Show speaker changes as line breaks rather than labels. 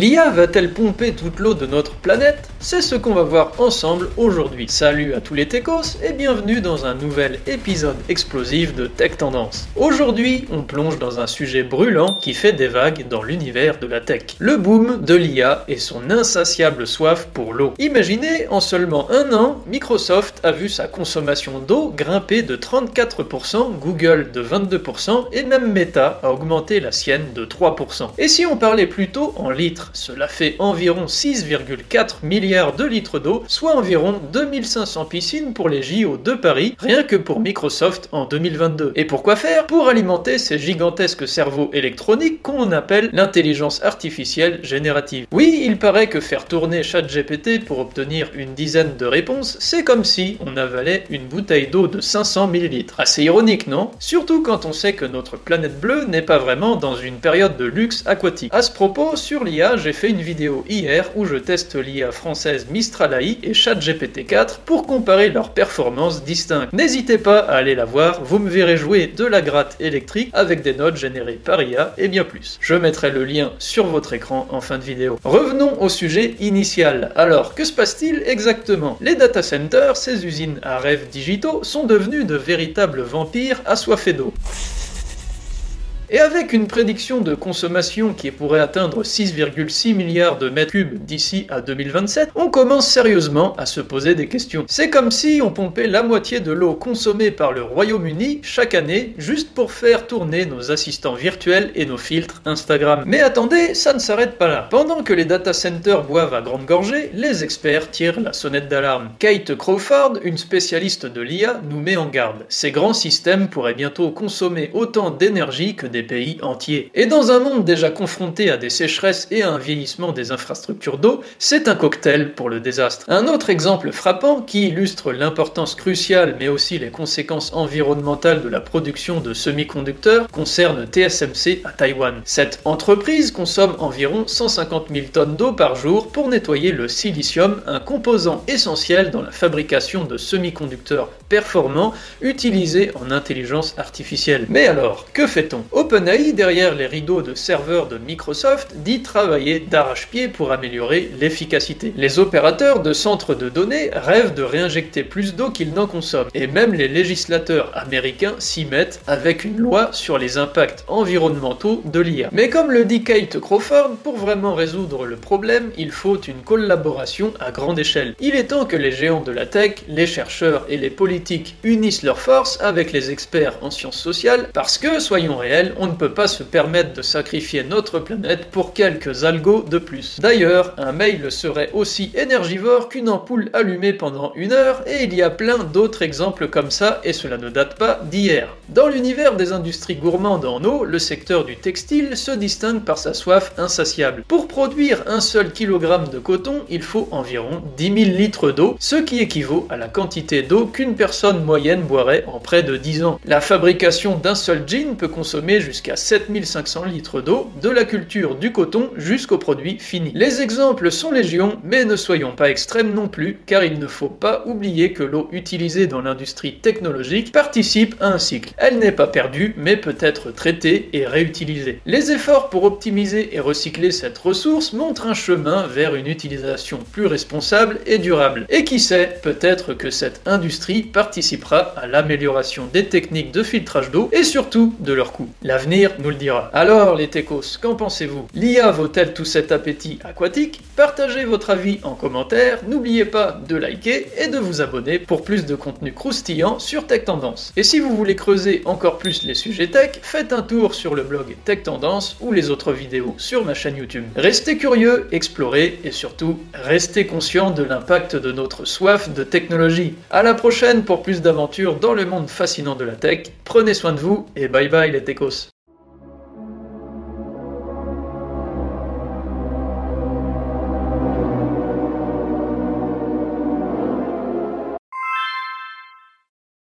L'IA va-t-elle pomper toute l'eau de notre planète? C'est ce qu'on va voir ensemble aujourd'hui. Salut à tous les techos et bienvenue dans un nouvel épisode explosif de Tech Tendance. Aujourd'hui, on plonge dans un sujet brûlant qui fait des vagues dans l'univers de la tech. Le boom de l'IA et son insatiable soif pour l'eau. Imaginez, en seulement un an, Microsoft a vu sa consommation d'eau grimper de 34%, Google de 22% et même Meta a augmenté la sienne de 3%. Et si on parlait plutôt en litres? Cela fait environ 6,4 milliards de litres d'eau, soit environ 2500 piscines pour les JO de Paris, rien que pour Microsoft en 2022. Et pourquoi faire? Pour alimenter ces gigantesques cerveaux électroniques qu'on appelle l'intelligence artificielle générative. Oui, il paraît que faire tourner ChatGPT pour obtenir une dizaine de réponses, c'est comme si on avalait une bouteille d'eau de 500 ml. Assez ironique, non? Surtout quand on sait que notre planète bleue n'est pas vraiment dans une période de luxe aquatique. À ce propos, sur l'IA, j'ai fait une vidéo hier où je teste l'IA française Mistral AI et ChatGPT-4 pour comparer leurs performances distinctes. N'hésitez pas à aller la voir, vous me verrez jouer de la gratte électrique avec des notes générées par IA et bien plus. Je mettrai le lien sur votre écran en fin de vidéo. Revenons au sujet initial. Alors, que se passe-t-il exactement? Les data centers, ces usines à rêves digitaux, sont devenus de véritables vampires assoiffés d'eau. Et avec une prédiction de consommation qui pourrait atteindre 6,6 milliards de mètres cubes d'ici à 2027, on commence sérieusement à se poser des questions. C'est comme si on pompait la moitié de l'eau consommée par le Royaume-Uni chaque année juste pour faire tourner nos assistants virtuels et nos filtres Instagram. Mais attendez, ça ne s'arrête pas là. Pendant que les data centers boivent à grande gorgée, les experts tirent la sonnette d'alarme. Kate Crawford, une spécialiste de l'IA, nous met en garde. Ces grands systèmes pourraient bientôt consommer autant d'énergie que des pays entiers. Et dans un monde déjà confronté à des sécheresses et à un vieillissement des infrastructures d'eau, c'est un cocktail pour le désastre. Un autre exemple frappant qui illustre l'importance cruciale mais aussi les conséquences environnementales de la production de semi-conducteurs concerne TSMC à Taïwan. Cette entreprise consomme environ 150 000 tonnes d'eau par jour pour nettoyer le silicium, un composant essentiel dans la fabrication de semi-conducteurs performants utilisés en intelligence artificielle. Mais alors, que fait-on? OpenAI, derrière les rideaux de serveurs de Microsoft, dit travailler d'arrache-pied pour améliorer l'efficacité. Les opérateurs de centres de données rêvent de réinjecter plus d'eau qu'ils n'en consomment, et même les législateurs américains s'y mettent avec une loi sur les impacts environnementaux de l'IA. Mais comme le dit Kate Crawford, pour vraiment résoudre le problème, il faut une collaboration à grande échelle. Il est temps que les géants de la tech, les chercheurs et les politiques unissent leurs forces avec les experts en sciences sociales, parce que, soyons réels, on ne peut pas se permettre de sacrifier notre planète pour quelques algos de plus. D'ailleurs, un mail serait aussi énergivore qu'une ampoule allumée pendant une heure, et il y a plein d'autres exemples comme ça, et cela ne date pas d'hier. Dans l'univers des industries gourmandes en eau, le secteur du textile se distingue par sa soif insatiable. Pour produire un seul kilogramme de coton, il faut environ 10 000 litres d'eau, ce qui équivaut à la quantité d'eau qu'une personne moyenne boirait en près de 10 ans. La fabrication d'un seul jean peut consommer jusqu'à 7500 litres d'eau, de la culture du coton jusqu'au produit fini. Les exemples sont légion, mais ne soyons pas extrêmes non plus, car il ne faut pas oublier que l'eau utilisée dans l'industrie technologique participe à un cycle. Elle n'est pas perdue, mais peut être traitée et réutilisée. Les efforts pour optimiser et recycler cette ressource montrent un chemin vers une utilisation plus responsable et durable. Et qui sait, peut-être que cette industrie participera à l'amélioration des techniques de filtrage d'eau et surtout de leur coût. L'avenir nous le dira. Alors les techos, qu'en pensez-vous? L'IA vaut-elle tout cet appétit aquatique? Partagez votre avis en commentaire, n'oubliez pas de liker et de vous abonner pour plus de contenu croustillant sur Tech Tendance. Et si vous voulez creuser encore plus les sujets tech, faites un tour sur le blog Tech Tendance ou les autres vidéos sur ma chaîne YouTube. Restez curieux, explorez et surtout restez conscient de l'impact de notre soif de technologie. À la prochaine pour plus d'aventures dans le monde fascinant de la tech. Prenez soin de vous et bye bye les techos.